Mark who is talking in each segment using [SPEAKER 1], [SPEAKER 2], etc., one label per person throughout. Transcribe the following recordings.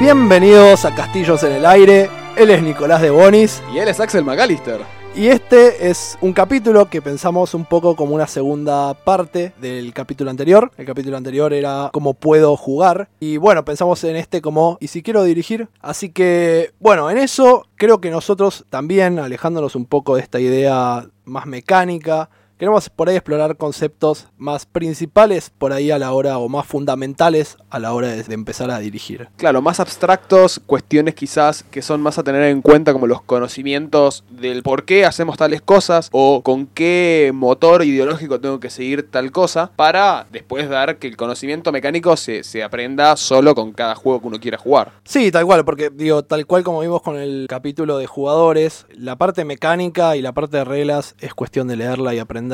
[SPEAKER 1] Bienvenidos a Castillos en el Aire. Él es Nicolás de Bonis.
[SPEAKER 2] Y él es Axel McAllister.
[SPEAKER 1] Y este es un capítulo que pensamos un poco como una segunda parte del capítulo anterior. El capítulo anterior era cómo puedo jugar. Y bueno, pensamos en este como y si quiero dirigir. Así que bueno, en eso creo que nosotros también, alejándonos un poco de esta idea más mecánica, Queremos por ahí explorar conceptos más principales por ahí a la hora o más fundamentales a la hora de, empezar a dirigir.
[SPEAKER 2] Claro, más abstractos, cuestiones quizás que son más a tener en cuenta como los conocimientos del por qué hacemos tales cosas o con qué motor ideológico tengo que seguir tal cosa para después dar que el conocimiento mecánico se, se aprenda solo con cada juego que uno quiera jugar.
[SPEAKER 1] Sí, tal cual, porque digo, tal cual como vimos con el capítulo de jugadores, la parte mecánica y la parte de reglas es cuestión de leerla y aprender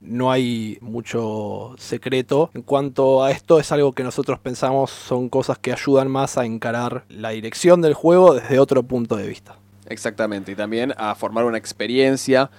[SPEAKER 1] no hay mucho secreto. En cuanto a esto, es algo que nosotros pensamos son cosas que ayudan más a encarar la dirección del juego desde otro punto de vista.
[SPEAKER 2] Exactamente, y también a formar una experiencia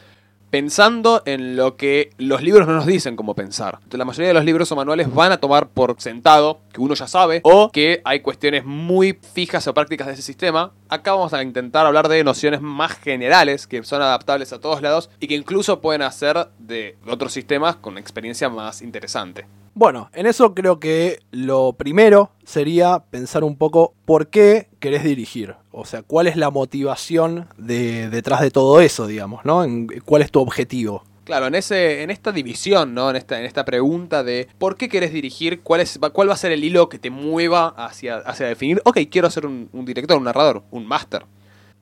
[SPEAKER 2] pensando en lo que los libros no nos dicen cómo pensar. la mayoría de los libros o manuales van a tomar por sentado que uno ya sabe o que hay cuestiones muy fijas o prácticas de ese sistema. Acá vamos a intentar hablar de nociones más generales que son adaptables a todos lados y que incluso pueden hacer de otros sistemas con experiencia más interesante.
[SPEAKER 1] Bueno, en eso creo que lo primero sería pensar un poco por qué querés dirigir. O sea, cuál es la motivación de, detrás de todo eso, digamos, ¿no? ¿Cuál es tu objetivo?
[SPEAKER 2] Claro, en, esta división, ¿no? En esta, en esta pregunta de por qué querés dirigir, cuál, va a ser el hilo que te mueva hacia, hacia definir, ok, quiero ser un, un director, un narrador, un máster.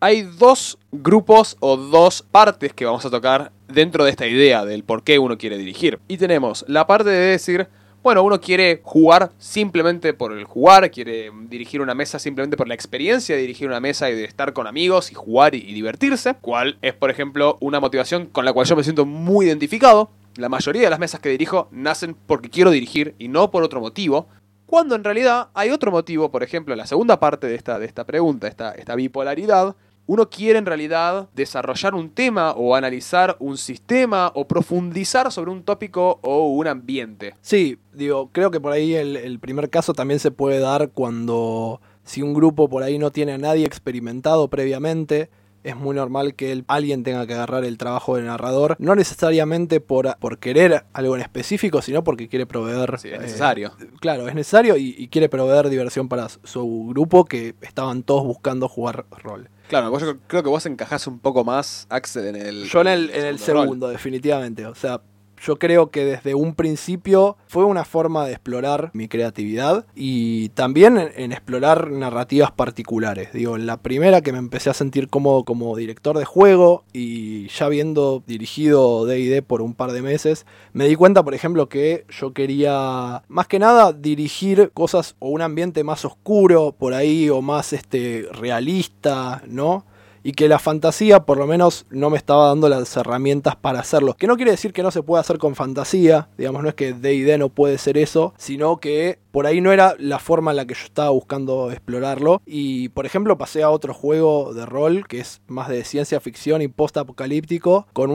[SPEAKER 2] Hay dos grupos o dos partes que vamos a tocar dentro de esta idea del por qué uno quiere dirigir. Y tenemos la parte de decir, bueno, uno quiere jugar simplemente por el jugar, quiere dirigir una mesa simplemente por la experiencia de dirigir una mesa y de estar con amigos y jugar y, divertirse, cual es, por ejemplo, una motivación con la cual yo me siento muy identificado. La mayoría de las mesas que dirijo nacen porque quiero dirigir y no por otro motivo. Cuando en realidad hay otro motivo, por ejemplo, la segunda parte de esta, de esta pregunta, esta bipolaridad, uno quiere en realidad desarrollar un tema o analizar un sistema o profundizar sobre un tópico o un ambiente.
[SPEAKER 1] Sí, digo, creo que por ahí el, primer caso también se puede dar cuando si un grupo por ahí no tiene a nadie experimentado previamente, es muy normal que alguien tenga que agarrar el trabajo de narrador, no necesariamente por, por querer algo en específico, sino porque quiere proveer...
[SPEAKER 2] Sí, es necesario.
[SPEAKER 1] Eh, claro, es necesario y, y, quiere proveer diversión para su grupo que estaban todos buscando jugar rol.
[SPEAKER 2] Claro, yo creo que vos encajás un poco más, Axel, en el.
[SPEAKER 1] Yo en el, en el segundo, definitivamente. O sea, yo creo que desde un principio fue una forma de explorar mi creatividad y también en, explorar narrativas particulares. Digo, la primera que me empecé a sentir cómodo como director de juego y ya habiendo dirigido DD por un par de meses, me di cuenta, por ejemplo, que yo quería más que nada dirigir cosas o un ambiente más oscuro por ahí o más este realista, ¿no? Y que la fantasía por lo menos no me estaba dando las herramientas para hacerlo. Que no quiere decir que no se pueda hacer con fantasía, digamos, no es que D&D no puede ser eso, sino que por ahí no era la forma en la que yo estaba buscando explorarlo. Y por ejemplo pasé a otro juego de rol que es más de ciencia ficción y post-apocalíptico, con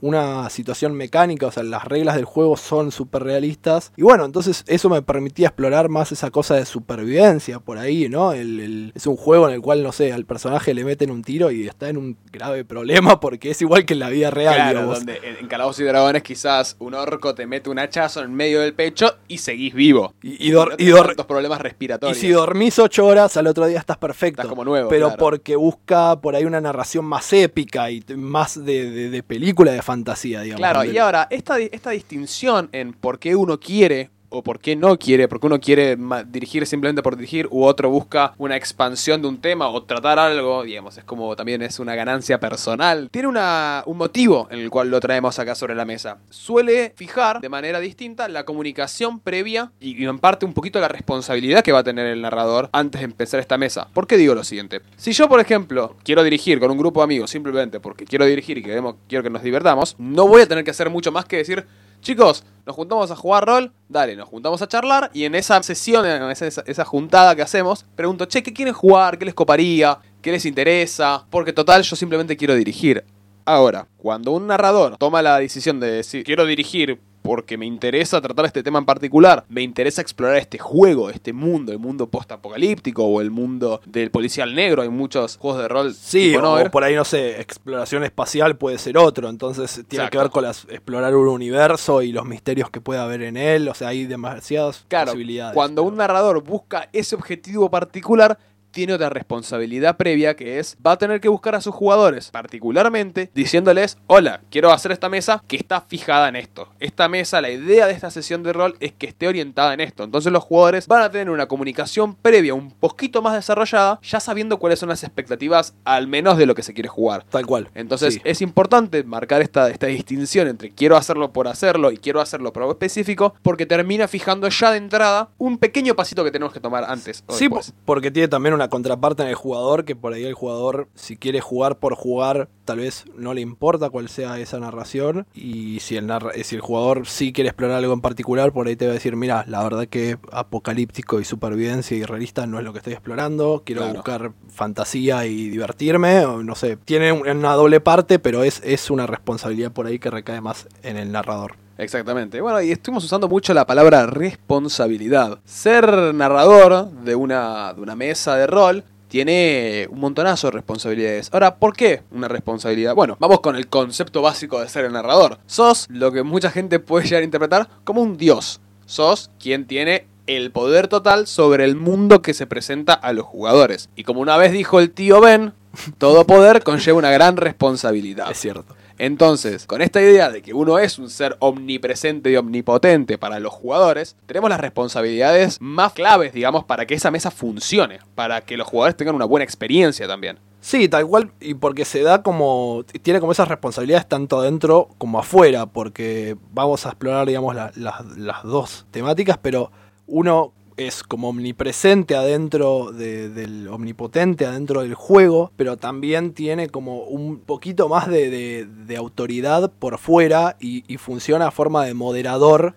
[SPEAKER 1] una situación mecánica, o sea, las reglas del juego son súper realistas. Y bueno, entonces eso me permitía explorar más esa cosa de supervivencia por ahí, ¿no? es un juego en el cual, no sé, al personaje le meten un tiro y está en un grave problema porque es igual que en la vida real.
[SPEAKER 2] Claro, donde en Calabozos y Dragones quizás un orco te mete un hachazo en medio del pecho y seguís vivo.
[SPEAKER 1] Y, y,
[SPEAKER 2] problemas respiratorios.
[SPEAKER 1] Y si dormís ocho horas, al otro día estás perfecto.
[SPEAKER 2] Estás como nuevo.
[SPEAKER 1] Pero porque busca por ahí una narración más épica y más de, película de fantasía, digamos.
[SPEAKER 2] Claro, y ahora, esta, esta distinción en por qué uno quiere o por qué no quiere, porque uno quiere dirigir simplemente por dirigir, u otro busca una expansión de un tema o tratar algo, digamos, es como también es una ganancia personal. Tiene una, un motivo en el cual lo traemos acá sobre la mesa. Suele fijar de manera distinta la comunicación previa y, en parte un poquito la responsabilidad que va a tener el narrador antes de empezar esta mesa. ¿Por qué digo lo siguiente? Si yo, por ejemplo, quiero dirigir con un grupo de amigos simplemente porque quiero dirigir y queremos, quiero que nos divertamos, no voy a tener que hacer mucho más que decir, chicos, nos juntamos a jugar rol, dale, nos juntamos a charlar y en esa sesión, en esa, juntada que hacemos, pregunto, che, ¿qué quieren jugar? ¿Qué les coparía? ¿Qué les interesa? Porque total, yo simplemente quiero dirigir. Ahora, cuando un narrador toma la decisión de decir, quiero dirigir porque me interesa tratar este tema en particular, me interesa explorar este juego, este mundo, el mundo post-apocalíptico o el mundo del policial negro, hay muchos juegos de rol.
[SPEAKER 1] Sí, o por ahí, no sé, exploración espacial puede ser otro, entonces tiene
[SPEAKER 2] Exacto.
[SPEAKER 1] que ver con las, explorar un universo y los misterios que puede haber en él, o sea, hay demasiadas
[SPEAKER 2] Claro,
[SPEAKER 1] posibilidades.
[SPEAKER 2] cuando un narrador busca ese objetivo particular, tiene otra responsabilidad previa que es, va a tener que buscar a sus jugadores, particularmente diciéndoles, hola, quiero hacer esta mesa que está fijada en esto. Esta mesa, la idea de esta sesión de rol es que esté orientada en esto. Entonces los jugadores van a tener una comunicación previa un poquito más desarrollada, ya sabiendo cuáles son las expectativas, al menos de lo que se quiere jugar.
[SPEAKER 1] Tal cual.
[SPEAKER 2] Entonces
[SPEAKER 1] Sí.
[SPEAKER 2] es importante marcar esta, esta distinción entre quiero hacerlo por hacerlo y quiero hacerlo por algo específico, porque termina fijando ya de entrada un pequeño pasito que tenemos que tomar antes. O
[SPEAKER 1] Sí,
[SPEAKER 2] después.
[SPEAKER 1] porque tiene también una contraparte en el jugador, que por ahí el jugador, si quiere jugar por jugar, tal vez no le importa cuál sea esa narración. Y si el, narra- si el jugador sí quiere explorar algo en particular, por ahí te va a decir, mira, la verdad que apocalíptico y supervivencia y realista no es lo que estoy explorando. Quiero
[SPEAKER 2] Claro.
[SPEAKER 1] buscar fantasía y divertirme. O no sé, tiene un- una doble parte, pero es, es una responsabilidad por ahí que recae más en el narrador.
[SPEAKER 2] Exactamente. Bueno, y estuvimos usando mucho la palabra responsabilidad. Ser narrador de una, de una mesa de rol tiene un montonazo de responsabilidades. Ahora, ¿por qué una responsabilidad? Bueno, vamos con el concepto básico de ser el narrador. Sos lo que mucha gente puede llegar a interpretar como un dios. Sos quien tiene el poder total sobre el mundo que se presenta a los jugadores. Y como una vez dijo el tío Ben, todo poder conlleva una gran responsabilidad.
[SPEAKER 1] Es cierto.
[SPEAKER 2] Entonces, con esta idea de que uno es un ser omnipresente y omnipotente para los jugadores, tenemos las responsabilidades más claves, digamos, para que esa mesa funcione, para que los jugadores tengan una buena experiencia también.
[SPEAKER 1] Sí, tal cual, y porque se da como, tiene como esas responsabilidades tanto adentro como afuera, porque vamos a explorar, digamos, la- la- las dos temáticas, pero uno es como omnipresente adentro de- del omnipotente adentro del juego, pero también tiene como un poquito más de, de- de autoridad por fuera y, y funciona a forma de moderador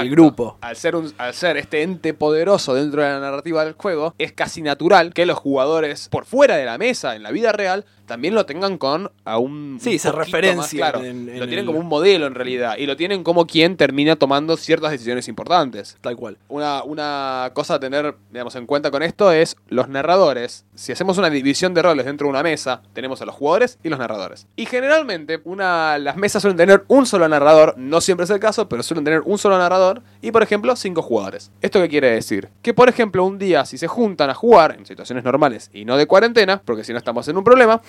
[SPEAKER 1] del grupo.
[SPEAKER 2] Al ser, un- al ser este ente poderoso dentro de la narrativa del juego, es casi natural que los jugadores por fuera de la mesa, en la vida real, también lo tengan con a un.
[SPEAKER 1] Sí, se
[SPEAKER 2] claro.
[SPEAKER 1] en- en
[SPEAKER 2] lo tienen
[SPEAKER 1] el-
[SPEAKER 2] como un modelo en realidad. Y lo tienen como quien termina tomando ciertas decisiones importantes.
[SPEAKER 1] Tal cual.
[SPEAKER 2] Una, una cosa a tener digamos, en cuenta con esto es los narradores. Si hacemos una división de roles dentro de una mesa, tenemos a los jugadores y los narradores. Y generalmente una, las mesas suelen tener un solo narrador, no siempre es el caso, pero suelen tener un solo narrador y, por ejemplo, cinco jugadores. ¿Esto qué quiere decir? Que, por ejemplo, un día si se juntan a jugar en situaciones normales y no de cuarentena, porque si no estamos en un problema,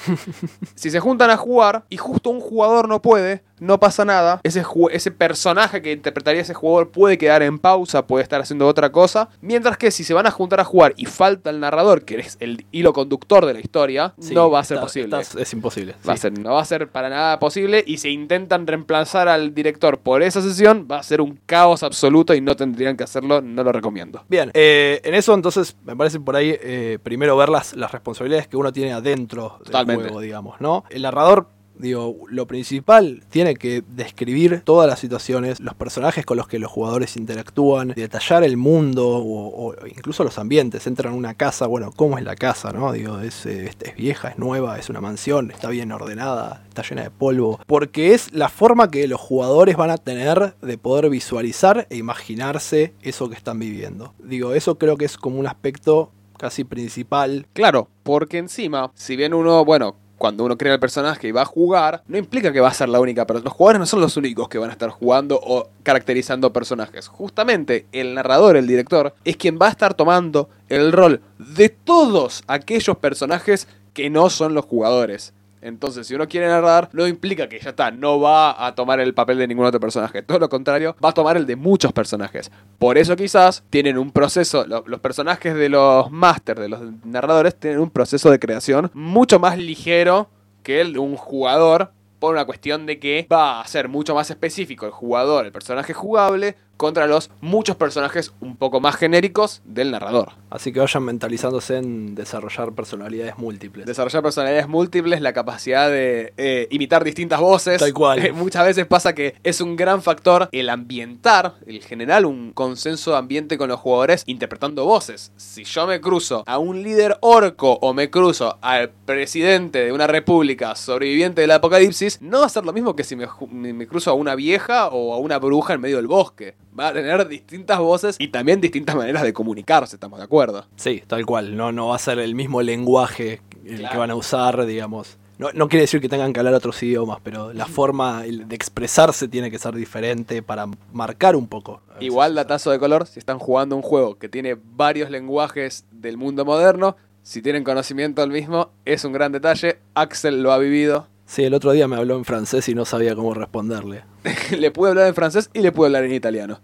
[SPEAKER 2] si se juntan a jugar y justo un jugador no puede, no pasa nada. Ese, ese personaje que interpretaría ese jugador puede quedar en pausa, puede estar haciendo otra cosa. Mientras que si se van a juntar a jugar y falta el narrador, que es el hilo conductor de la historia,
[SPEAKER 1] Sí,
[SPEAKER 2] no va a ser
[SPEAKER 1] está-
[SPEAKER 2] posible.
[SPEAKER 1] es imposible.
[SPEAKER 2] Va a ser, no va a ser para nada posible y si intentan reemplazar al director por esa sesión, va a ser un caos absoluto y no tendrían que hacerlo, no lo recomiendo.
[SPEAKER 1] Bien, eh, en eso entonces me parece por ahí eh, primero ver las, las responsabilidades que uno tiene adentro del
[SPEAKER 2] Totalmente.
[SPEAKER 1] juego, digamos, ¿no? El narrador, digo, lo principal tiene que describir todas las situaciones, los personajes con los que los jugadores interactúan, detallar el mundo o, incluso los ambientes. Entran a una casa, bueno, ¿cómo es la casa, no? Digo, es, eh, es- es vieja, es nueva, es una mansión, está bien ordenada, está llena de polvo. Porque es la forma que los jugadores van a tener de poder visualizar e imaginarse eso que están viviendo. Digo, eso creo que es como un aspecto casi principal.
[SPEAKER 2] Claro, porque encima, si bien uno, bueno, cuando uno crea el personaje y va a jugar, no implica que va a ser la única persona. Los jugadores no son los únicos que van a estar jugando o caracterizando personajes. Justamente el narrador, el director, es quien va a estar tomando el rol de todos aquellos personajes que no son los jugadores. Entonces, si uno quiere narrar, no implica que ya está, no va a tomar el papel de ningún otro personaje. Todo lo contrario, va a tomar el de muchos personajes. Por eso quizás tienen un proceso, lo- los personajes de los máster, de los narradores, tienen un proceso de creación mucho más ligero que el de un jugador, por una cuestión de que va a ser mucho más específico el jugador, el personaje jugable, contra los muchos personajes un poco más genéricos del narrador.
[SPEAKER 1] Así que vayan mentalizándose en desarrollar personalidades múltiples.
[SPEAKER 2] Desarrollar personalidades múltiples, la capacidad de eh, imitar distintas voces.
[SPEAKER 1] Tal cual.
[SPEAKER 2] Eh, muchas veces pasa que es un gran factor el ambientar, el generar un consenso de ambiente con los jugadores interpretando voces. Si yo me cruzo a un líder orco o me cruzo al presidente de una república sobreviviente del apocalipsis, no va a ser lo mismo que si me cruzo a una vieja o a una bruja en medio del bosque. Va a tener distintas voces y también distintas maneras de comunicarse, estamos de acuerdo.
[SPEAKER 1] Sí, tal cual. No, no va a ser el mismo lenguaje el
[SPEAKER 2] Claro.
[SPEAKER 1] que van a usar, digamos. No, no quiere decir que tengan que hablar otros idiomas, pero la forma de expresarse tiene que ser diferente para marcar un poco.
[SPEAKER 2] Igual datazo de color, si están jugando un juego que tiene varios lenguajes del mundo moderno, si tienen conocimiento del mismo, es un gran detalle. Axel lo ha vivido.
[SPEAKER 1] Sí, el otro día me habló en francés y no sabía cómo responderle.
[SPEAKER 2] le pude hablar en francés y le pude hablar en italiano.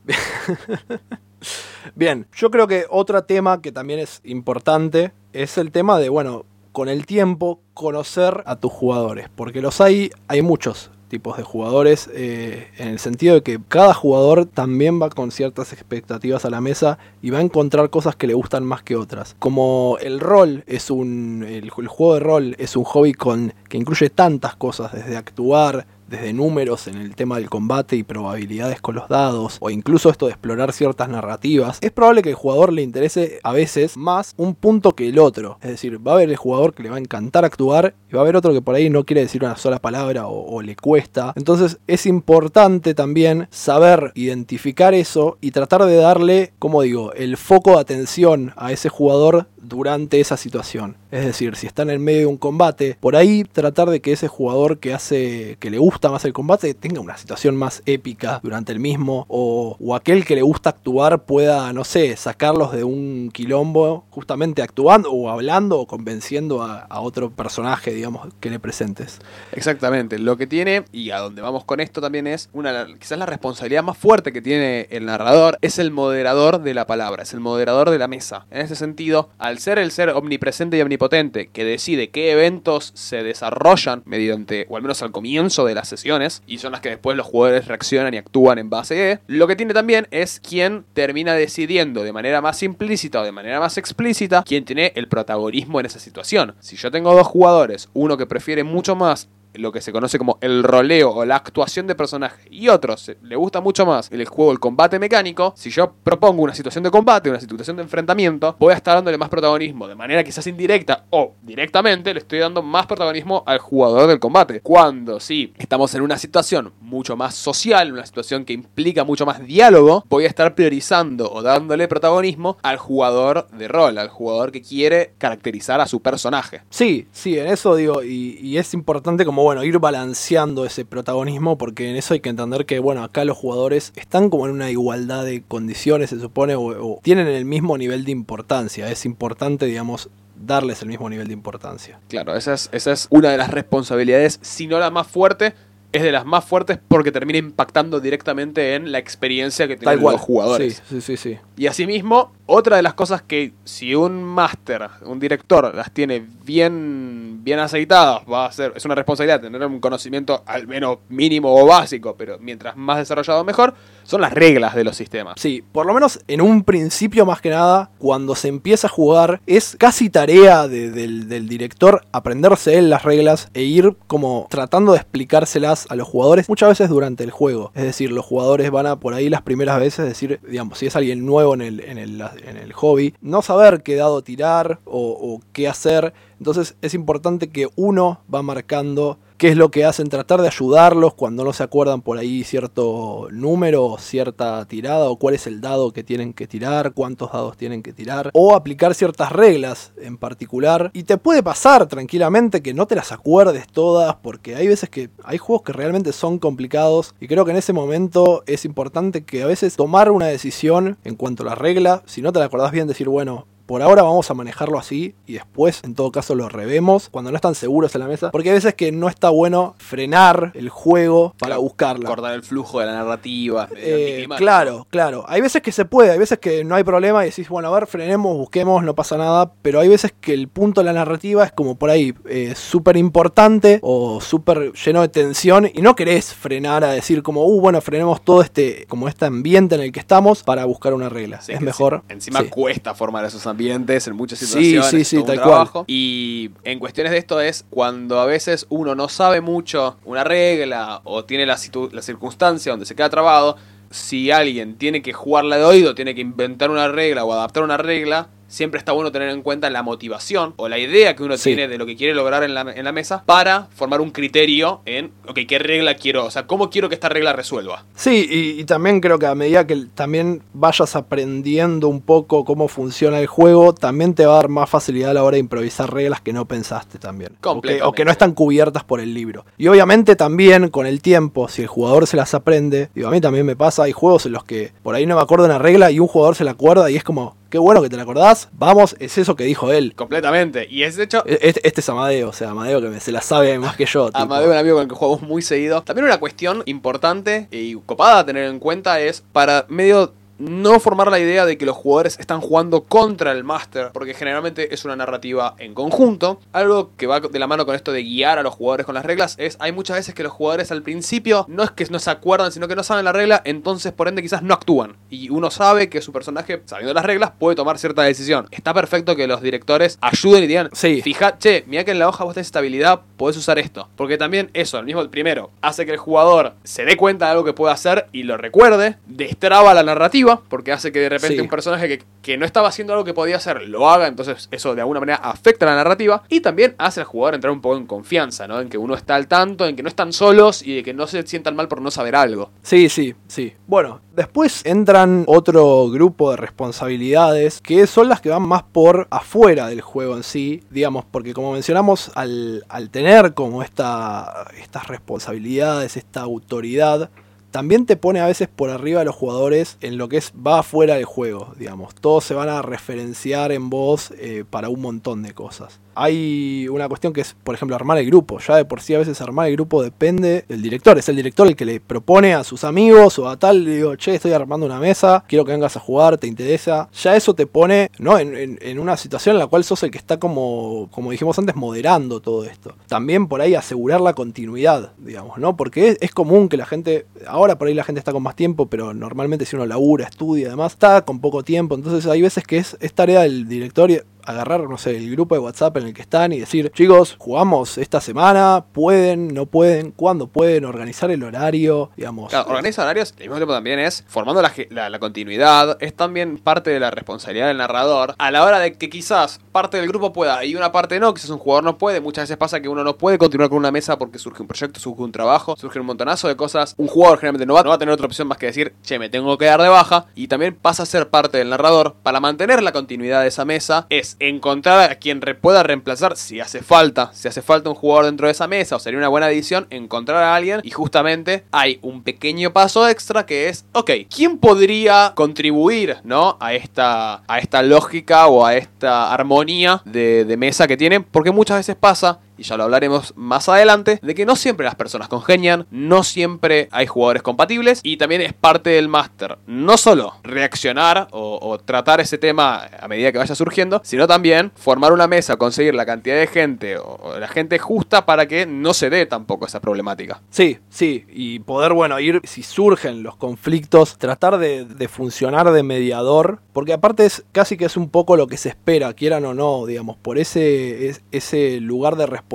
[SPEAKER 1] Bien, yo creo que otro tema que también es importante es el tema de, bueno, con el tiempo conocer a tus jugadores, porque los hay, hay muchos tipos de jugadores, eh, en el sentido de que cada jugador también va con ciertas expectativas a la mesa y va a encontrar cosas que le gustan más que otras. Como el rol es un, el, juego de rol es un hobby con, que incluye tantas cosas, desde actuar, desde números en el tema del combate y probabilidades con los dados, o incluso esto de explorar ciertas narrativas, es probable que el jugador le interese a veces más un punto que el otro. Es decir, va a haber el jugador que le va a encantar actuar y va a haber otro que por ahí no quiere decir una sola palabra o, o le cuesta. Entonces es importante también saber identificar eso y tratar de darle, como digo, el foco de atención a ese jugador durante esa situación. Es decir, si está en el medio de un combate, por ahí tratar de que ese jugador que hace que le gusta más el combate tenga una situación más épica durante el mismo o, o aquel que le gusta actuar pueda, no sé, sacarlos de un quilombo justamente actuando o hablando o convenciendo a, a otro personaje, digamos, que le presentes.
[SPEAKER 2] Exactamente. Lo que tiene, y a donde vamos con esto también es, una quizás la responsabilidad más fuerte que tiene el narrador, es el moderador de la palabra, es el moderador de la mesa. En ese sentido, al ser el ser omnipresente y omnipotente que decide qué eventos se desarrollan mediante, o al menos al comienzo de las sesiones, y son las que después los jugadores reaccionan y actúan en base de, lo que tiene también es quien termina decidiendo de manera más implícita o de manera más explícita quién tiene el protagonismo en esa situación. Si yo tengo dos jugadores, uno que prefiere mucho más lo que se conoce como el roleo o la actuación de personaje y otros se- le gusta mucho más el juego el combate mecánico, si yo propongo una situación de combate, una situación de enfrentamiento, voy a estar dándole más protagonismo de manera quizás indirecta o directamente le estoy dando más protagonismo al jugador del combate. Cuando sí estamos en una situación mucho más social, una situación que implica mucho más diálogo, voy a estar priorizando o dándole protagonismo al jugador de rol, al jugador que quiere caracterizar a su personaje.
[SPEAKER 1] Sí, sí, en eso digo, y es importante como, bueno, ir balanceando ese protagonismo, porque en eso hay que entender que, bueno, acá los jugadores están como en una igualdad de condiciones, se supone, o, o tienen el mismo nivel de importancia. Es importante, digamos, darles el mismo nivel de importancia.
[SPEAKER 2] Claro, esa es, esa es una de las responsabilidades, si no la más fuerte, es de las más fuertes porque termina impactando directamente en la experiencia que tienen los jugadores.
[SPEAKER 1] Sí, sí, sí, sí.
[SPEAKER 2] Y asimismo, otra de las cosas que si un máster, un director, las tiene bien, bien aceitadas, va a ser, es una responsabilidad tener un conocimiento al menos mínimo o básico, pero mientras más desarrollado mejor, son las reglas de los sistemas.
[SPEAKER 1] Sí, por lo menos en un principio más que nada, cuando se empieza a jugar, es casi tarea de- del, director aprenderse él las reglas e ir como tratando de explicárselas a los jugadores muchas veces durante el juego. Es decir, los jugadores van a por ahí las primeras veces decir, digamos, si es alguien nuevo en el, en el, en el hobby, no saber qué dado tirar o qué hacer. Entonces es importante que uno va marcando qué es lo que hacen, tratar de ayudarlos cuando no se acuerdan por ahí cierto número, cierta tirada, o cuál es el dado que tienen que tirar, cuántos dados tienen que tirar, o aplicar ciertas reglas en particular. Y te puede pasar tranquilamente que no te las acuerdes todas, porque hay veces que hay juegos que realmente son complicados, y creo que en ese momento es importante que a veces tomar una decisión en cuanto a la regla, si no te la acordás bien, decir, bueno, por ahora vamos a manejarlo así y después en todo caso lo revemos cuando no están seguros en la mesa. Porque hay veces que no está bueno frenar el juego para
[SPEAKER 2] Claro,
[SPEAKER 1] buscarla.
[SPEAKER 2] Cortar el flujo de la narrativa.
[SPEAKER 1] Eh, claro, claro. Hay veces que se puede, hay veces que no hay problema y decís, bueno, a ver, frenemos, busquemos, no pasa nada. Pero hay veces que el punto de la narrativa es como por ahí, eh, súper importante o súper lleno de tensión y no querés frenar a decir como, uh, bueno, frenemos todo este, como este ambiente en el que estamos para buscar una regla.
[SPEAKER 2] Sí,
[SPEAKER 1] es mejor.
[SPEAKER 2] enci- Encima
[SPEAKER 1] sí.
[SPEAKER 2] cuesta formar esos ambientes en muchas
[SPEAKER 1] Sí,
[SPEAKER 2] situaciones.
[SPEAKER 1] sí, sí,
[SPEAKER 2] un
[SPEAKER 1] tal
[SPEAKER 2] trabajo.
[SPEAKER 1] cual.
[SPEAKER 2] Y en cuestiones de esto es cuando a veces uno no sabe mucho una regla o tiene la, situ- la circunstancia donde se queda trabado. Si alguien tiene que jugarla de oído, tiene que inventar una regla o adaptar una regla, siempre está bueno tener en cuenta la motivación o la idea que uno
[SPEAKER 1] Sí.
[SPEAKER 2] tiene de lo que quiere lograr en la, en la mesa para formar un criterio en, ok, ¿qué regla quiero? O sea, ¿cómo quiero que esta regla resuelva?
[SPEAKER 1] Sí, y, y también creo que a medida que también vayas aprendiendo un poco cómo funciona el juego, también te va a dar más facilidad a la hora de improvisar reglas que no pensaste también. O que, o que no están cubiertas por el libro. Y obviamente también con el tiempo, si el jugador se las aprende, digo, a mí también me pasa, hay juegos en los que por ahí no me acuerdo una regla y un jugador se la acuerda y es como, qué bueno que te la acordás, vamos, es eso que dijo él.
[SPEAKER 2] Completamente. Y es de hecho,
[SPEAKER 1] E- Este, este es Amadeo, o sea, Amadeo que me- se la sabe más que yo. tipo.
[SPEAKER 2] Amadeo, un amigo con el que jugamos muy seguido. También una cuestión importante y copada a tener en cuenta es para medio no formar la idea de que los jugadores están jugando contra el máster, porque generalmente es una narrativa en conjunto. Algo que va de la mano con esto de guiar a los jugadores con las reglas es, hay muchas veces que los jugadores al principio no es que no se acuerdan, sino que no saben la regla, entonces por ende quizás no actúan. Y uno sabe que su personaje, sabiendo las reglas, puede tomar cierta decisión. Está perfecto que los directores ayuden y digan,
[SPEAKER 1] Sí.
[SPEAKER 2] fija, che, mira que en la hoja vos tenés estabilidad, podés usar esto. Porque también eso, el mismo primero, hace que el jugador se dé cuenta de algo que puede hacer y lo recuerde, destraba la narrativa, porque hace que de repente
[SPEAKER 1] Sí.
[SPEAKER 2] un personaje que, que no estaba haciendo algo que podía hacer, lo haga, entonces eso de alguna manera afecta la narrativa y también hace al jugador entrar un poco en confianza, ¿no? En que uno está al tanto, en que no están solos y de que no se sientan mal por no saber algo.
[SPEAKER 1] Sí, sí, sí. Bueno, después entran otro grupo de responsabilidades que son las que van más por afuera del juego en sí, digamos, porque como mencionamos, al, al tener como esta, estas responsabilidades, esta autoridad, también te pone a veces por arriba de los jugadores en lo que es va afuera del juego, digamos. Todos se van a referenciar en vos eh, para un montón de cosas. Hay una cuestión que es, por ejemplo, armar el grupo. Ya de por sí a veces armar el grupo depende del director. Es el director el que le propone a sus amigos o a tal, le digo, che, estoy armando una mesa, quiero que vengas a jugar, ¿te interesa? Ya eso te pone ¿no? en, una situación en la cual sos el que está como, como dijimos antes, moderando todo esto. También por ahí asegurar la continuidad, digamos, ¿no? Porque es, común que la gente, ahora por ahí la gente está con más tiempo, pero normalmente si uno labura, estudia, además, está con poco tiempo. Entonces hay veces que es, es tarea del director agarrar, no sé, el grupo de WhatsApp en el que están y decir, chicos, jugamos esta semana, pueden, no pueden, cuándo pueden, organizar el horario, digamos.
[SPEAKER 2] Claro, organiza horarios, al mismo tiempo también es formando la, la continuidad, es también parte de la responsabilidad del narrador. A la hora de que quizás parte del grupo pueda y una parte no, quizás un jugador no puede, muchas veces pasa que uno no puede continuar con una mesa porque surge un proyecto, surge un trabajo, surge un montonazo de cosas. Un jugador generalmente no va, no va a tener otra opción más que decir, che, me tengo que dar de baja, y también pasa a ser parte del narrador. Para mantener la continuidad de esa mesa es encontrar a quien pueda reemplazar si hace falta, si hace falta un jugador dentro de esa mesa o sería una buena edición, encontrar a alguien y justamente hay un pequeño paso extra que es, ok, ¿quién podría contribuir, ¿no? A esta, a esta lógica o a esta armonía de, de mesa que tienen? Porque muchas veces pasa y ya lo hablaremos más adelante, de que no siempre las personas congenian, no siempre hay jugadores compatibles y también es parte del máster no solo reaccionar o, tratar ese tema a medida que vaya surgiendo, sino también formar una mesa, conseguir la cantidad de gente o, la gente justa para que no se dé tampoco esa problemática.
[SPEAKER 1] Sí, sí, y poder, bueno, ir, si surgen los conflictos, tratar de, funcionar de mediador, porque aparte es casi que es un poco lo que se espera, quieran o no, digamos, por ese, es- ese lugar de responsabilidad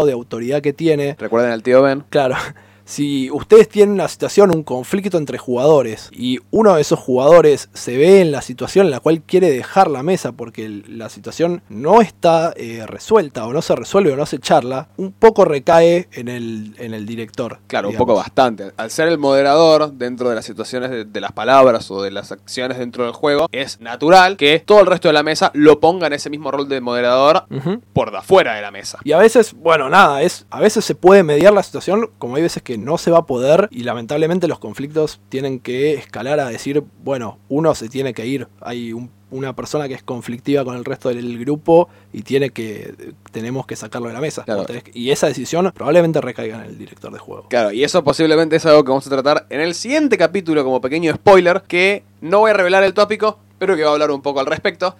[SPEAKER 1] o de autoridad que tiene.
[SPEAKER 2] Recuerden al tío Ben.
[SPEAKER 1] Claro, si ustedes tienen una situación, un conflicto entre jugadores, y uno de esos jugadores se ve en la situación en la cual quiere dejar la mesa porque la situación no está eh, resuelta, o no se resuelve, o no se charla, un poco recae en el, en el director.
[SPEAKER 2] Claro, un poco bastante. Al ser el moderador dentro de las situaciones de, de las palabras o de las acciones dentro del juego, es natural que todo el resto de la mesa lo ponga en ese mismo rol de moderador por de afuera de la mesa.
[SPEAKER 1] Y a veces, bueno, nada, es a veces se puede mediar la situación, como hay veces que que no se va a poder y lamentablemente los conflictos tienen que escalar a decir, bueno, uno se tiene que ir, hay una persona que es conflictiva con el resto del grupo y tiene que tenemos que sacarlo de la mesa. y esa decisión probablemente recaiga en el director de juego.
[SPEAKER 2] Claro, y eso posiblemente es algo que vamos a tratar en el siguiente capítulo como pequeño spoiler, que no voy a revelar el tópico, pero que va a hablar un poco al respecto.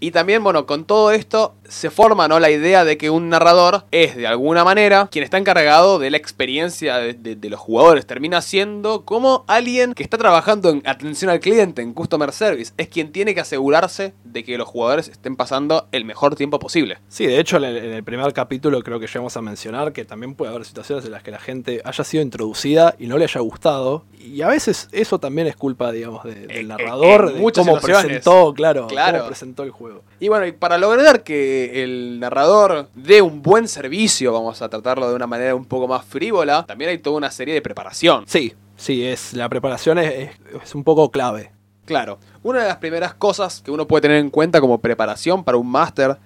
[SPEAKER 2] Y también, bueno, con todo esto se forma ¿no? la idea de que un narrador es de alguna manera quien está encargado de la experiencia de, los jugadores. Termina siendo como alguien que está trabajando en atención al cliente, en customer service. Es quien tiene que asegurarse de que los jugadores estén pasando el mejor tiempo posible.
[SPEAKER 1] Sí, de hecho en el, primer capítulo creo que llegamos a mencionar que también puede haber situaciones en las que la gente haya sido introducida y no le haya gustado. Y a veces eso también es culpa, digamos, del narrador, de cómo presentó, claro,
[SPEAKER 2] claro.
[SPEAKER 1] cómo presentó el juego.
[SPEAKER 2] Y bueno, y para lograr que el narrador dé un buen servicio, vamos a tratarlo de una manera un poco más frívola, también hay toda una serie de preparación.
[SPEAKER 1] Sí, sí, es, la preparación es, es un poco clave.
[SPEAKER 2] Claro, una de las primeras cosas que uno puede tener en cuenta como preparación para un máster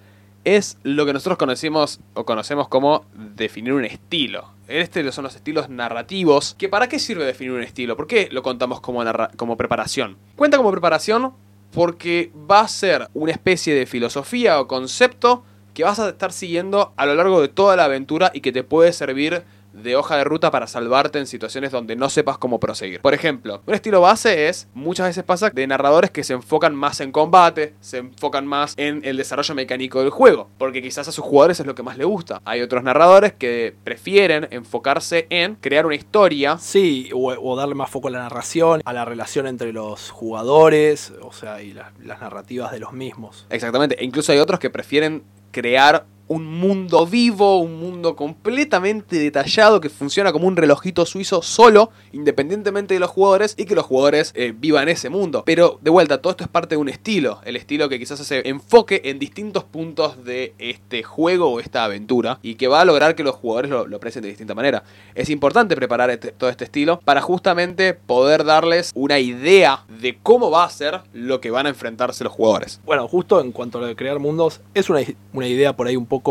[SPEAKER 2] es lo que nosotros conocemos o conocemos como definir un estilo. Este son los estilos narrativos. ¿Que ¿Para qué sirve definir un estilo? ¿Por qué lo contamos como, como preparación? Cuenta como preparación porque va a ser una especie de filosofía o concepto que vas a estar siguiendo a lo largo de toda la aventura y que te puede servir de hoja de ruta para salvarte en situaciones donde no sepas cómo proseguir. Por ejemplo, un estilo base es, muchas veces pasa, de narradores que se enfocan más en combate, se enfocan más en el desarrollo mecánico del juego, porque quizás a sus jugadores es lo que más les gusta. Hay otros narradores que prefieren enfocarse en crear una historia.
[SPEAKER 1] Sí, o, darle más foco a la narración, a la relación entre los jugadores, o sea, y las narrativas de los mismos.
[SPEAKER 2] Exactamente, e incluso hay otros que prefieren crear un mundo vivo, un mundo completamente detallado que funciona como un relojito suizo solo, independientemente de los jugadores, y que los jugadores eh, vivan ese mundo. Pero de vuelta, todo esto es parte de un estilo, el estilo que quizás hace enfoque en distintos puntos de este juego o esta aventura, y que va a lograr que los jugadores lo, lo de distinta manera. Es importante preparar este, todo este estilo para justamente poder darles una idea de cómo va a ser lo que van a enfrentarse los jugadores.
[SPEAKER 1] Bueno, justo en cuanto a lo de crear mundos, es una, una idea por ahí un poco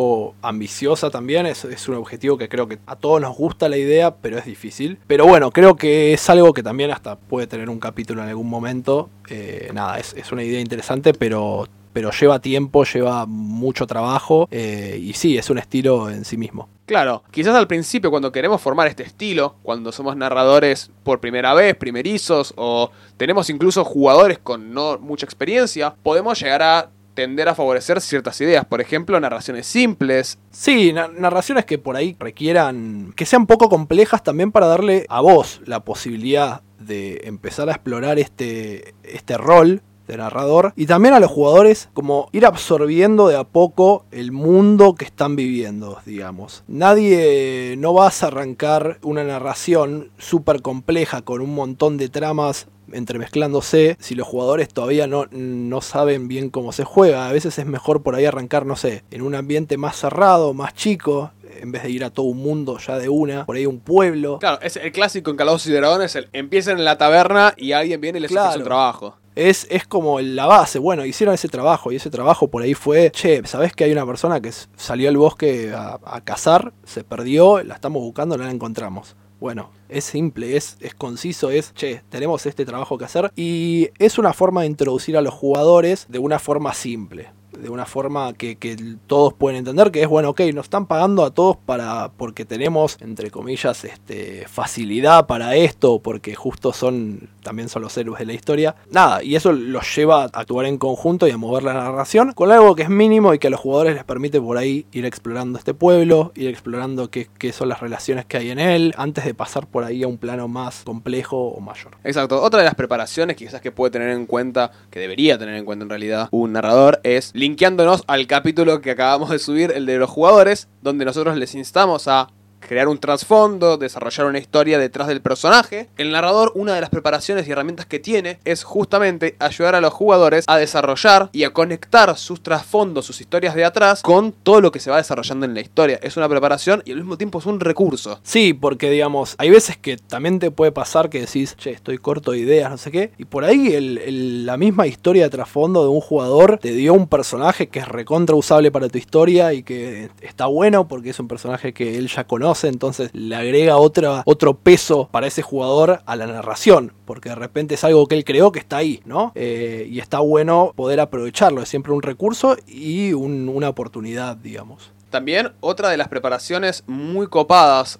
[SPEAKER 1] ambiciosa también, es, es, un objetivo que creo que a todos nos gusta la idea, pero es difícil. Pero bueno, creo que es algo que también hasta puede tener un capítulo en algún momento. Eh, nada, es, es, una idea interesante, pero, pero lleva tiempo, lleva mucho trabajo eh, y sí, es un estilo en sí mismo.
[SPEAKER 2] Claro, quizás al principio cuando queremos formar este estilo, cuando somos narradores por primera vez, primerizos, o tenemos incluso jugadores con no mucha experiencia, podemos llegar a tender a favorecer ciertas ideas. Por ejemplo, narraciones simples.
[SPEAKER 1] Sí, narraciones que por ahí requieran que sean poco complejas también para darle a vos la posibilidad de empezar a explorar este, este rol de narrador y también a los jugadores como ir absorbiendo de a poco el mundo que están viviendo, digamos. Nadie no vas a arrancar una narración súper compleja con un montón de tramas entremezclándose si los jugadores todavía no, no saben bien cómo se juega. A veces es mejor por ahí arrancar, no sé, en un ambiente más cerrado, más chico, en vez de ir a todo un mundo ya de una, por ahí un pueblo.
[SPEAKER 2] Claro, es el clásico en Calabozos y Dragones, el, empiezan en la taberna y alguien viene y les hace su trabajo.
[SPEAKER 1] Es, es, como la base, bueno, hicieron ese trabajo y ese trabajo por ahí fue, che, ¿sabés que hay una persona que salió al bosque a, cazar, se perdió, la estamos buscando, no la encontramos? Bueno, es simple, es, es conciso, es, che, tenemos este trabajo que hacer y es una forma de introducir a los jugadores de una forma simple de una forma que, todos pueden entender, que es bueno, ok, nos están pagando a todos para porque tenemos, entre comillas, este, facilidad para esto, porque justo son, también son los héroes de la historia. Nada, y eso los lleva a actuar en conjunto y a mover la narración con algo que es mínimo y que a los jugadores les permite por ahí ir explorando este pueblo, ir explorando qué, son las relaciones que hay en él, antes de pasar por ahí a un plano más complejo o mayor.
[SPEAKER 2] Exacto, otra de las preparaciones quizás que puede tener en cuenta, que debería tener en cuenta en realidad un narrador, es linkeándonos al capítulo que acabamos de subir, el de los jugadores, donde nosotros les instamos a crear un trasfondo, desarrollar una historia detrás del personaje. El narrador, una de las preparaciones y herramientas que tiene es justamente ayudar a los jugadores a desarrollar y a conectar sus trasfondos, sus historias de atrás con todo lo que se va desarrollando en la historia. Es una preparación y al mismo tiempo es un recurso.
[SPEAKER 1] Sí, porque digamos, hay veces que también te puede pasar que decís, che, estoy corto de ideas, no sé qué, y por ahí la misma historia de trasfondo de un jugador te dio un personaje que es recontra usable para tu historia y que está bueno porque es un personaje que él ya conoce entonces le agrega otra, otro peso para ese jugador a la narración, porque de repente es algo que él creó que está ahí, ¿no? Eh, y está bueno poder aprovecharlo, es siempre un recurso y un- una oportunidad, digamos.
[SPEAKER 2] También otra de las preparaciones muy copadas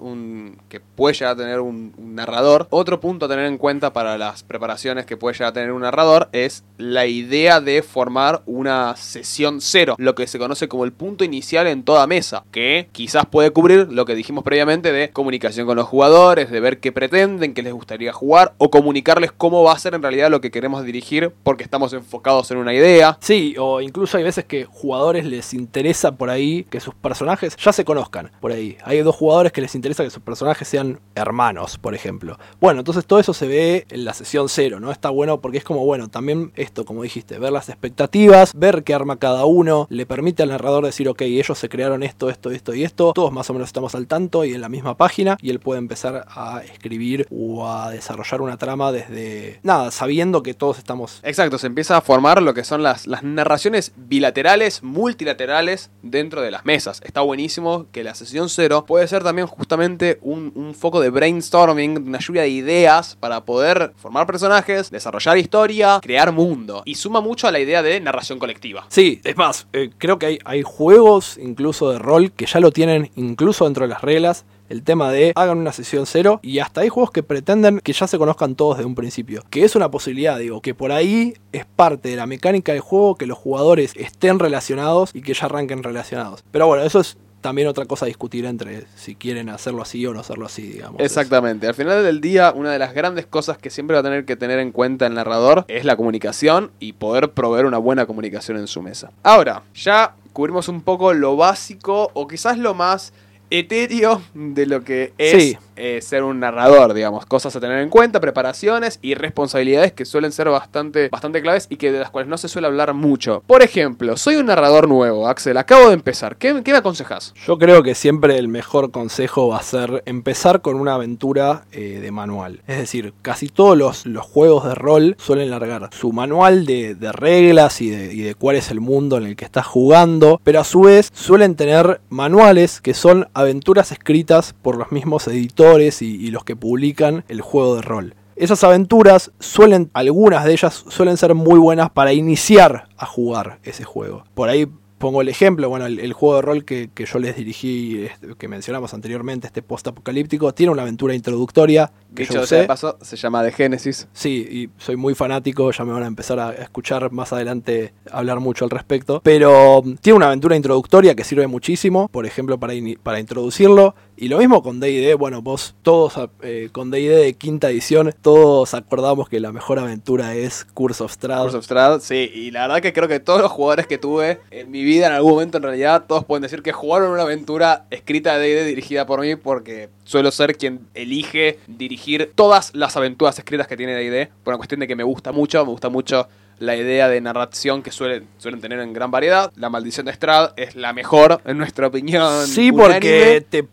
[SPEAKER 2] que puede llegar a tener un, un narrador, otro punto a tener en cuenta para las preparaciones que puede llegar a tener un narrador es la idea de formar una sesión cero, lo que se conoce como el punto inicial en toda mesa, que quizás puede cubrir lo que dijimos previamente de comunicación con los jugadores, de ver qué pretenden, qué les gustaría jugar, o comunicarles cómo va a ser en realidad lo que queremos dirigir porque estamos enfocados en una idea.
[SPEAKER 1] Sí, o incluso hay veces que jugadores les interesa por ahí que sus personajes ya se conozcan por ahí. Hay dos jugadores que les interesa que sus personajes sean hermanos, por ejemplo. Bueno, entonces todo eso se ve en la sesión cero, ¿no? Está bueno porque es como, bueno, también esto, como dijiste, ver las expectativas, ver qué arma cada uno, le permite al narrador decir, ok, ellos se crearon esto, esto, esto y esto, todos más o menos estamos al tanto y en la misma página, y él puede empezar a escribir o a desarrollar una trama desde, nada, sabiendo que todos estamos
[SPEAKER 2] Exacto, se empieza a formar lo que son las, narraciones bilaterales, multilaterales dentro de las mesas. Está buenísimo que la sesión cero puede ser también justamente un, un foco de brainstorming, una lluvia de ideas para poder formar personajes, desarrollar historia, crear mundo. Y suma mucho a la idea de narración colectiva.
[SPEAKER 1] Sí, es más, eh, creo que hay, hay juegos incluso de rol que ya lo tienen incluso dentro de las reglas. El tema de hagan una sesión cero y hasta hay juegos que pretenden que ya se conozcan todos de un principio. Que es una posibilidad, digo, que por ahí es parte de la mecánica del juego que los jugadores estén relacionados y que ya arranquen relacionados. Pero bueno, eso es también otra cosa a discutir entre si quieren hacerlo así o no hacerlo así, digamos.
[SPEAKER 2] Exactamente. Al final del día, una de las grandes cosas que siempre va a tener que tener en cuenta el narrador es la comunicación y poder proveer una buena comunicación en su mesa. Ahora, ya cubrimos un poco lo básico o quizás lo más etéreo de lo que es. Eh, ser un narrador, digamos. Cosas a tener en cuenta, preparaciones y responsabilidades que suelen ser bastante, bastante claves y que de las cuales no se suele hablar mucho. Por ejemplo, soy un narrador nuevo, Axel, acabo de empezar. ¿Qué, qué me aconsejas?
[SPEAKER 1] Yo creo que siempre el mejor consejo va a ser empezar con una aventura eh, de manual. Es decir, casi todos los, los juegos de rol suelen largar su manual de, reglas y de, y de cuál es el mundo en el que estás jugando, pero a su vez suelen tener manuales que son aventuras escritas por los mismos editores y, y los que publican el juego de rol. Esas aventuras suelen, algunas de ellas suelen ser muy buenas para iniciar a jugar ese juego. Por ahí pongo el ejemplo, bueno, el, el juego de rol que, que yo les dirigí, este, que mencionamos anteriormente, este post-apocalíptico, tiene una aventura introductoria que yo
[SPEAKER 2] Dicho sea
[SPEAKER 1] usé.
[SPEAKER 2] de paso, se llama The Genesis.
[SPEAKER 1] Sí, y soy muy fanático, ya me van a empezar a escuchar más adelante hablar mucho al respecto. Pero mm, tiene una aventura introductoria que sirve muchísimo, por ejemplo, para, para introducirlo. Y lo mismo con DD, bueno, vos todos eh, con DD de quinta edición, todos acordamos que la mejor aventura es Curse of Strahd.
[SPEAKER 2] Curse of Strahd, sí, y la verdad que creo que todos los jugadores que tuve en mi vida en algún momento en realidad todos pueden decir que jugaron una aventura escrita de D&D dirigida por mí porque suelo ser quien elige dirigir todas las aventuras escritas que tiene D&D por una cuestión de que me gusta mucho, me gusta mucho la idea de narración que suelen, suelen tener en gran variedad. La maldición de Strahd es la mejor, en nuestra opinión.
[SPEAKER 1] Sí, porque te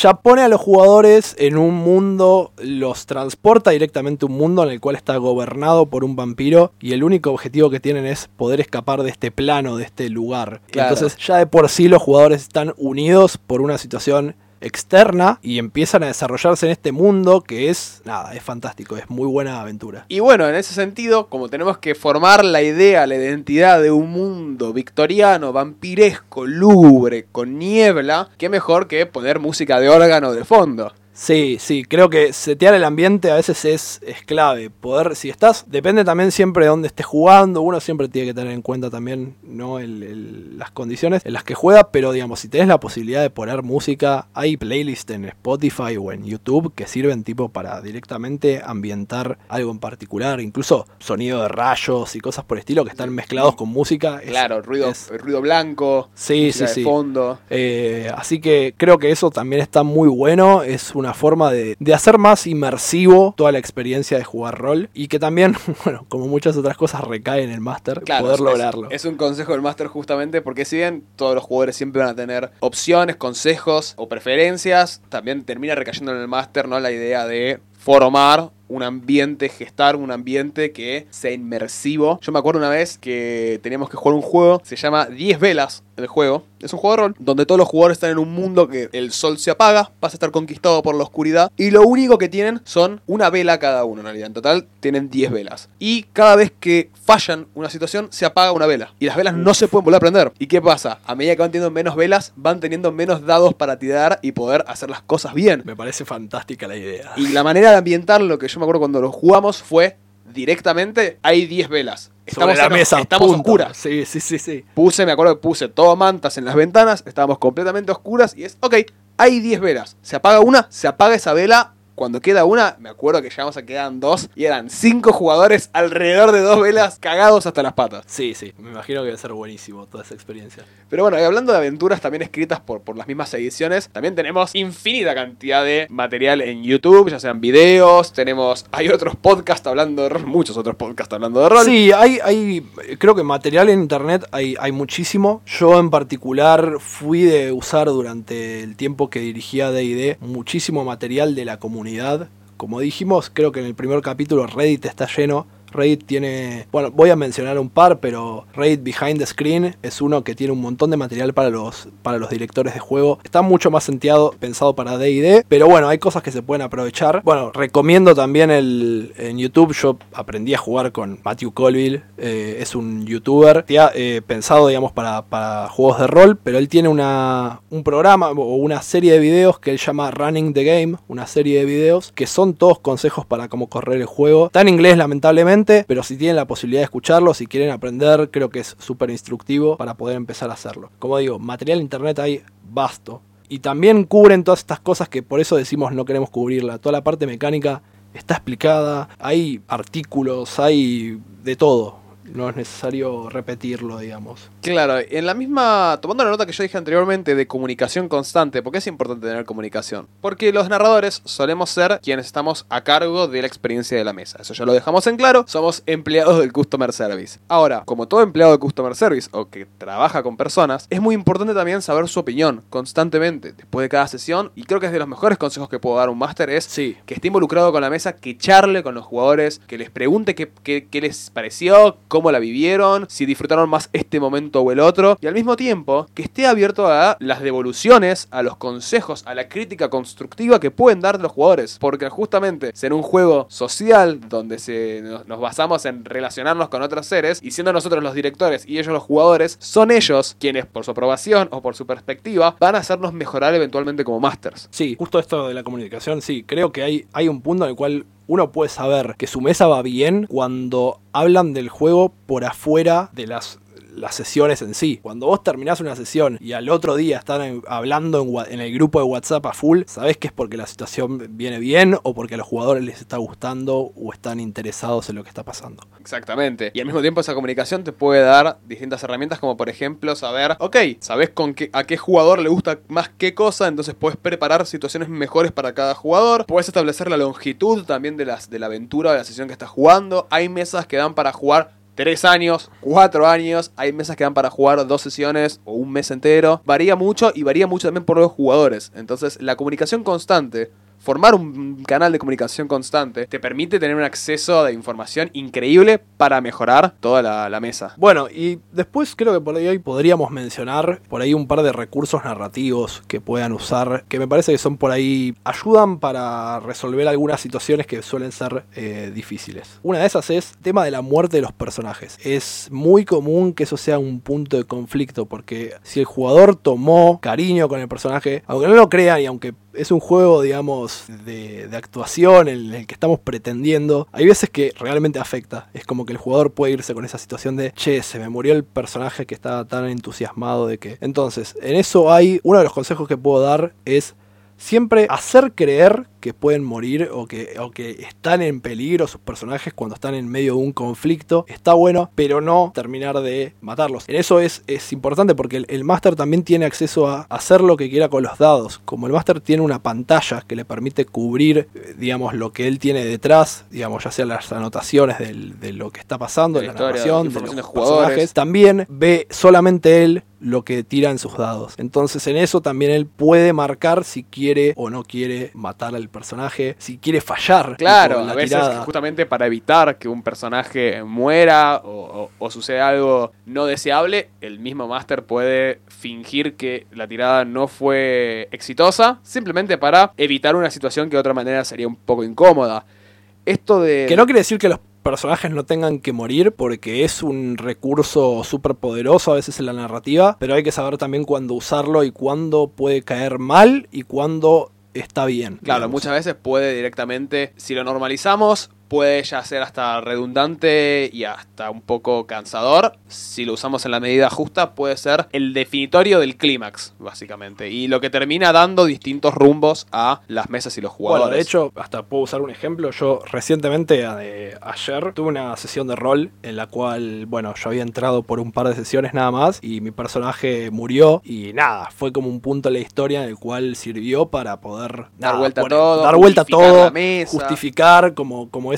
[SPEAKER 1] ya pone a los jugadores en un mundo, los transporta directamente a un mundo en el cual está gobernado por un vampiro y el único objetivo que tienen es poder escapar de este plano, de este lugar.
[SPEAKER 2] Claro.
[SPEAKER 1] Entonces ya de por sí los jugadores están unidos por una situación externa y empiezan a desarrollarse en este mundo que es, nada, es fantástico, es muy buena aventura.
[SPEAKER 2] Y bueno, en ese sentido, como tenemos que formar la idea, la identidad de un mundo victoriano, vampiresco, lúgubre, con niebla, qué mejor que poner música de órgano de fondo.
[SPEAKER 1] Sí, sí, creo que setear el ambiente a veces es, es clave. Poder, si estás, depende también siempre de dónde estés jugando. Uno siempre tiene que tener en cuenta también ¿no? El- el- las condiciones en las que juega. Pero digamos, si tenés la posibilidad de poner música, hay playlists en Spotify o en YouTube que sirven tipo para directamente ambientar algo en particular. Incluso sonido de rayos y cosas por el estilo que están mezclados con música. Es-
[SPEAKER 2] Claro, ruido,
[SPEAKER 1] es-
[SPEAKER 2] ruido blanco,
[SPEAKER 1] Sí, sí,
[SPEAKER 2] de
[SPEAKER 1] sí.
[SPEAKER 2] fondo.
[SPEAKER 1] Eh, así que creo que eso también está muy bueno. Es una forma de, de hacer más inmersivo toda la experiencia de jugar rol. Y que también, bueno, como muchas otras cosas, recae en el máster
[SPEAKER 2] Claro,
[SPEAKER 1] poder
[SPEAKER 2] es-
[SPEAKER 1] lograrlo.
[SPEAKER 2] Es, un consejo del máster justamente porque si bien todos los jugadores siempre van a tener opciones, consejos o preferencias, también termina recayendo en el máster ¿no? la idea de formar un ambiente, gestar un ambiente que sea inmersivo. Yo me acuerdo una vez que teníamos que jugar un juego, se llama 10 velas el juego. Es un juego de rol donde todos los jugadores están en un mundo que el sol se apaga, pasa a estar conquistado por la oscuridad y lo único que tienen son una vela cada uno en realidad. En total tienen 10 velas. Y cada vez que fallan una situación se apaga una vela y las velas no se pueden volver a prender. ¿Y qué pasa? A medida que van teniendo menos velas, van teniendo menos dados para tirar y poder hacer las cosas bien.
[SPEAKER 1] Me parece fantástica la idea.
[SPEAKER 2] Y la manera de ambientar lo que yo me acuerdo cuando lo jugamos fue directamente hay 10 velas.
[SPEAKER 1] Sobre la mesa,
[SPEAKER 2] estamos
[SPEAKER 1] punto.
[SPEAKER 2] oscuras.
[SPEAKER 1] Sí, sí, sí, sí.
[SPEAKER 2] Puse, me acuerdo que puse todo mantas en las ventanas, estábamos completamente oscuras y es, ok, hay 10 velas. Se apaga una, se apaga esa vela. Cuando queda una, me acuerdo que llegamos a quedan dos y eran cinco jugadores alrededor de dos velas cagados hasta las patas.
[SPEAKER 1] Sí, sí. Me imagino que debe ser buenísimo toda esa experiencia.
[SPEAKER 2] Pero bueno, y hablando de aventuras también escritas por, por las mismas ediciones, también tenemos infinita cantidad de material en YouTube, ya sean videos, tenemos, hay otros podcasts hablando de rol, muchos otros podcasts hablando de rol.
[SPEAKER 1] Sí, hay, hay, creo que material en internet hay, hay muchísimo. Yo en particular fui de usar durante el tiempo que dirigía D&D muchísimo material de la comunidad. Como dijimos, creo que en el primer capítulo Reddit está lleno. Reddit tiene, bueno, voy a mencionar un par, pero Reddit Behind the Screen es uno que tiene un montón de material para los, para los directores de juego. Está mucho más sentiado, pensado para D&D, pero bueno, hay cosas que se pueden aprovechar. Bueno, recomiendo también el, en YouTube, yo aprendí a jugar con Matthew Colville, eh, es un youtuber eh, pensado, digamos, para, para juegos de rol, pero él tiene una, un programa o una serie de videos que él llama Running the Game, una serie de videos que son todos consejos para cómo correr el juego. Está en inglés, lamentablemente, pero si tienen la posibilidad de escucharlo, si quieren aprender, creo que es súper instructivo para poder empezar a hacerlo. Como digo, material internet hay vasto. Y también cubren todas estas cosas que por eso decimos no queremos cubrirla. Toda la parte mecánica está explicada, hay artículos, hay de todo. No es necesario repetirlo, digamos.
[SPEAKER 2] Claro, en la misma, tomando la nota que yo dije anteriormente de comunicación constante, ¿por qué es importante tener comunicación? Porque los narradores solemos ser quienes estamos a cargo de la experiencia de la mesa. Eso ya lo dejamos en claro, somos empleados del Customer Service. Ahora, como todo empleado de Customer Service o que trabaja con personas, es muy importante también saber su opinión constantemente, después de cada sesión, y creo que es de los mejores consejos que puedo dar un máster es
[SPEAKER 1] Sí,
[SPEAKER 2] que esté involucrado con la mesa, que charle con los jugadores, que les pregunte qué, qué- qué les pareció, cómo la vivieron, si disfrutaron más este momento o el otro, y al mismo tiempo que esté abierto a las devoluciones, a los consejos, a la crítica constructiva que pueden dar los jugadores, porque justamente ser un juego social donde se, nos basamos en relacionarnos con otros seres, y siendo nosotros los directores y ellos los jugadores, son ellos quienes por su aprobación o por su perspectiva van a hacernos mejorar eventualmente como masters.
[SPEAKER 1] sí, justo esto de la comunicación, sí, creo que hay, hay un punto en el cual uno puede saber que su mesa va bien cuando hablan del juego por afuera de las las sesiones en sí. Cuando vos terminás una sesión y al otro día están hablando en, el grupo de WhatsApp a full, sabés que es porque la situación viene bien o porque a los jugadores les está gustando o están interesados en lo que está pasando.
[SPEAKER 2] Exactamente. Y al mismo tiempo esa comunicación te puede dar distintas herramientas como por ejemplo saber, ok, sabes con qué, a qué jugador le gusta más qué cosa, entonces puedes preparar situaciones mejores para cada jugador. Puedes establecer la longitud también de, las, de la aventura de la sesión que estás jugando. Hay mesas que dan para jugar Tres años, cuatro años, hay mesas que dan para jugar dos sesiones o un mes entero. Varía mucho y varía mucho también por los jugadores. Entonces, la comunicación constante, formar un canal de comunicación constante, te permite tener un acceso de información increíble para mejorar toda la, mesa.
[SPEAKER 1] Bueno, y después creo que por ahí podríamos mencionar por ahí un par de recursos narrativos que puedan usar, que me parece que son por ahí, ayudan para resolver algunas situaciones que suelen ser eh, difíciles. Una de esas es el tema de la muerte de los personajes. Es muy común que eso sea un punto de conflicto, porque si el jugador tomó cariño con el personaje, aunque no lo crean y aunque es un juego, digamos, de, actuación en el que estamos pretendiendo. Hay veces que realmente afecta. Es como que el jugador puede irse con esa situación de, che, se me murió el personaje que estaba tan entusiasmado de que... Entonces, en eso hay, uno de los consejos que puedo dar es siempre hacer creer que pueden morir o que, o que están en peligro sus personajes cuando están en medio de un conflicto. Está bueno, pero no terminar de matarlos. En eso es, es importante porque el, el máster también tiene acceso a hacer lo que quiera con los dados. Como el máster tiene una pantalla que le permite cubrir, eh, digamos, lo que él tiene detrás, digamos, ya sea las anotaciones del- de lo que está pasando,
[SPEAKER 2] De la
[SPEAKER 1] la
[SPEAKER 2] historia,
[SPEAKER 1] narración, de los
[SPEAKER 2] de jugadores.
[SPEAKER 1] personajes, también ve solamente él lo que tira en sus dados. Entonces en eso también él puede marcar si quiere o no quiere matar al personaje, si quiere fallar.
[SPEAKER 2] Claro, a veces
[SPEAKER 1] tirada.
[SPEAKER 2] justamente para evitar que un personaje muera o, o- o suceda algo no deseable, el mismo Master puede fingir que la tirada no fue exitosa, simplemente para evitar una situación que de otra manera sería un poco incómoda. Esto de...
[SPEAKER 1] Que no quiere decir que los personajes no tengan que morir porque es un recurso súper poderoso a veces en la narrativa, pero hay que saber también cuándo usarlo y cuándo puede caer mal y cuándo está bien.
[SPEAKER 2] Claro,
[SPEAKER 1] digamos.
[SPEAKER 2] muchas veces puede directamente, si lo normalizamos, puede ya ser hasta redundante y hasta un poco cansador. Si lo usamos en la medida justa, puede ser el definitorio del clímax, básicamente. Y lo que termina dando distintos rumbos a las mesas y los jugadores.
[SPEAKER 1] Bueno, de hecho, hasta puedo usar un ejemplo. Yo recientemente, ayer, tuve una sesión de rol en la cual, bueno, yo había entrado por un par de sesiones nada más y mi personaje murió y nada, fue como un punto en la historia en el cual sirvió para poder
[SPEAKER 2] Dar
[SPEAKER 1] nada,
[SPEAKER 2] vuelta a todo,
[SPEAKER 1] dar vuelta a
[SPEAKER 2] justificar
[SPEAKER 1] todo,
[SPEAKER 2] mesa.
[SPEAKER 1] justificar como, como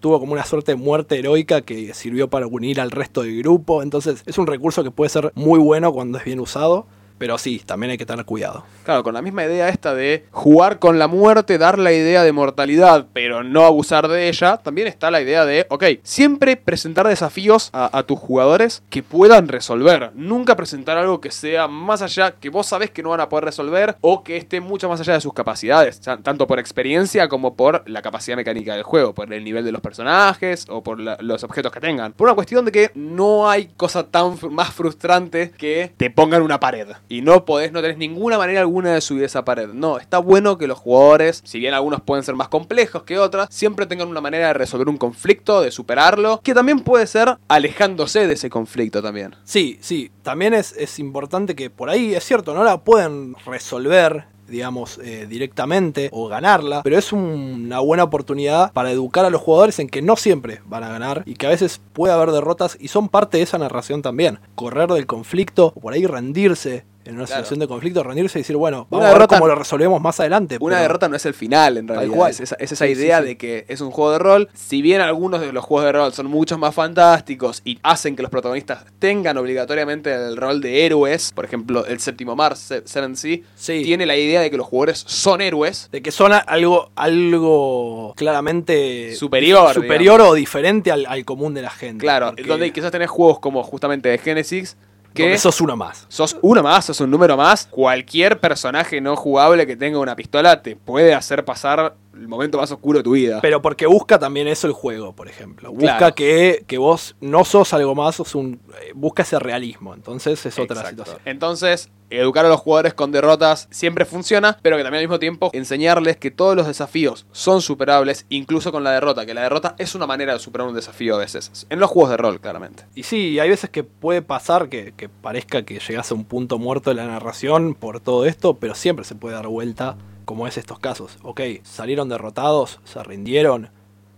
[SPEAKER 1] tuvo como una suerte de muerte heroica que sirvió para unir al resto del grupo. Entonces, es un recurso que puede ser muy bueno cuando es bien usado. Pero sí, también hay que tener cuidado.
[SPEAKER 2] Claro, con la misma idea esta de jugar con la muerte, dar la idea de mortalidad, pero no abusar de ella, también está la idea de, ok, siempre presentar desafíos a, tus jugadores que puedan resolver. Nunca presentar algo que sea más allá, que vos sabés que no van a poder resolver o que esté mucho más allá de sus capacidades, ta- tanto por experiencia como por la capacidad mecánica del juego, por el nivel de los personajes o por los objetos que tengan. Por una cuestión de que no hay cosa tan más frustrante que te pongan una pared y no podés, no tenés ninguna manera alguna de subir esa pared. No, está bueno que los jugadores, si bien algunos pueden ser más complejos que otras, siempre tengan una manera de resolver un conflicto, de superarlo, que también puede ser alejándose de ese conflicto también.
[SPEAKER 1] Sí, sí, también es, es importante que por ahí, es cierto, no la pueden resolver digamos, eh, directamente o ganarla, pero es un- una buena oportunidad para educar a los jugadores en que no siempre van a ganar y que a veces puede haber derrotas y son parte de esa narración también. Correr del conflicto o por ahí rendirse en una
[SPEAKER 2] Claro.
[SPEAKER 1] situación de conflicto, rendirse y decir, bueno, vamos
[SPEAKER 2] Una
[SPEAKER 1] a ver
[SPEAKER 2] derrota-
[SPEAKER 1] cómo lo resolvemos más adelante.
[SPEAKER 2] Una
[SPEAKER 1] pero-
[SPEAKER 2] derrota no es el final, en realidad.
[SPEAKER 1] cual.
[SPEAKER 2] Es esa, es esa
[SPEAKER 1] Sí, sí,
[SPEAKER 2] idea
[SPEAKER 1] sí.
[SPEAKER 2] de que es un juego de rol. Si bien algunos de los juegos de rol son mucho más fantásticos y hacen que los protagonistas tengan obligatoriamente el rol de héroes, por ejemplo, el séptimo mar, Se- Seven Sea,
[SPEAKER 1] Sí.
[SPEAKER 2] tiene la idea de que los jugadores son héroes.
[SPEAKER 1] De que son algo, algo claramente
[SPEAKER 2] Superior,
[SPEAKER 1] superior o diferente al, al común de la gente.
[SPEAKER 2] Claro,
[SPEAKER 1] porque-
[SPEAKER 2] donde quizás tenés juegos como justamente de Genesis que
[SPEAKER 1] donde sos uno más.
[SPEAKER 2] sos uno más, sos un número más. Cualquier personaje no jugable que tenga una pistola te puede hacer pasar el momento más oscuro de tu vida.
[SPEAKER 1] Pero porque busca también eso el juego, por ejemplo. Busca
[SPEAKER 2] Claro.
[SPEAKER 1] que, que vos no sos algo más, sos un. eh, busca ese realismo. Entonces es otra
[SPEAKER 2] Exacto.
[SPEAKER 1] situación.
[SPEAKER 2] Entonces, educar a los jugadores con derrotas siempre funciona, pero que también al mismo tiempo enseñarles que todos los desafíos son superables, incluso con la derrota, que la derrota es una manera de superar un desafío a veces. En los juegos de rol, claramente.
[SPEAKER 1] Y sí, hay veces que puede pasar que, que parezca que llegás a un punto muerto de la narración por todo esto, pero siempre se puede dar vuelta, como es estos casos. Ok, salieron derrotados, se rindieron,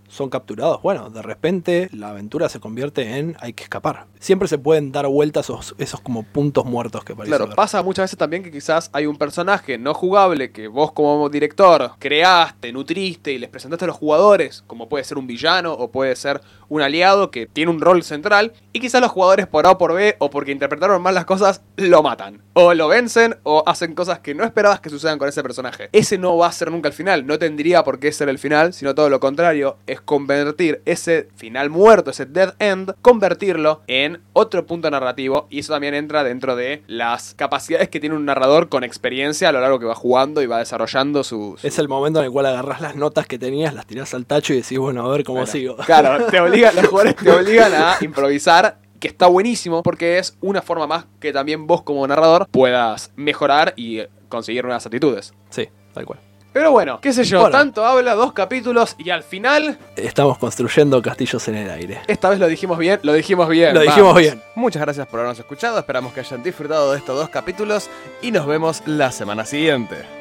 [SPEAKER 1] son capturados. Bueno, de repente la aventura se convierte en hay que escapar. Siempre se pueden dar vuelta esos, esos como puntos muertos que parece
[SPEAKER 2] Claro, pasa muchas veces también que quizás hay un personaje no jugable que vos como director creaste, nutriste y les presentaste a los jugadores, como puede ser un villano o puede ser un aliado que tiene un rol central, y quizás los jugadores por A o por B o porque interpretaron mal las cosas, lo matan. O lo vencen o hacen cosas que no esperabas que sucedan con ese personaje. Ese no va a ser nunca el final, no tendría por qué ser el final, sino todo lo contrario, es convertir ese final muerto, ese dead end, convertirlo en otro punto narrativo, y eso también entra dentro de las capacidades que tiene un narrador con experiencia a lo largo que va jugando y va desarrollando su... su-
[SPEAKER 1] Es el momento en el cual agarrás las notas que tenías, las tirás al tacho y decís, bueno, a ver cómo
[SPEAKER 2] Bueno,
[SPEAKER 1] sigo.
[SPEAKER 2] Claro, te obligan, los jugadores te obligan a improvisar, que está buenísimo porque es una forma más que también vos como narrador puedas mejorar y conseguir nuevas actitudes.
[SPEAKER 1] Sí, tal cual.
[SPEAKER 2] Pero bueno, qué sé yo,
[SPEAKER 1] Bueno.
[SPEAKER 2] tanto habla, dos capítulos y al final,
[SPEAKER 1] Estamos construyendo castillos en el aire.
[SPEAKER 2] esta vez lo dijimos bien, lo dijimos bien.
[SPEAKER 1] Lo dijimos bien.
[SPEAKER 3] Muchas gracias por habernos escuchado, esperamos que hayan disfrutado de estos dos capítulos y nos vemos la semana siguiente.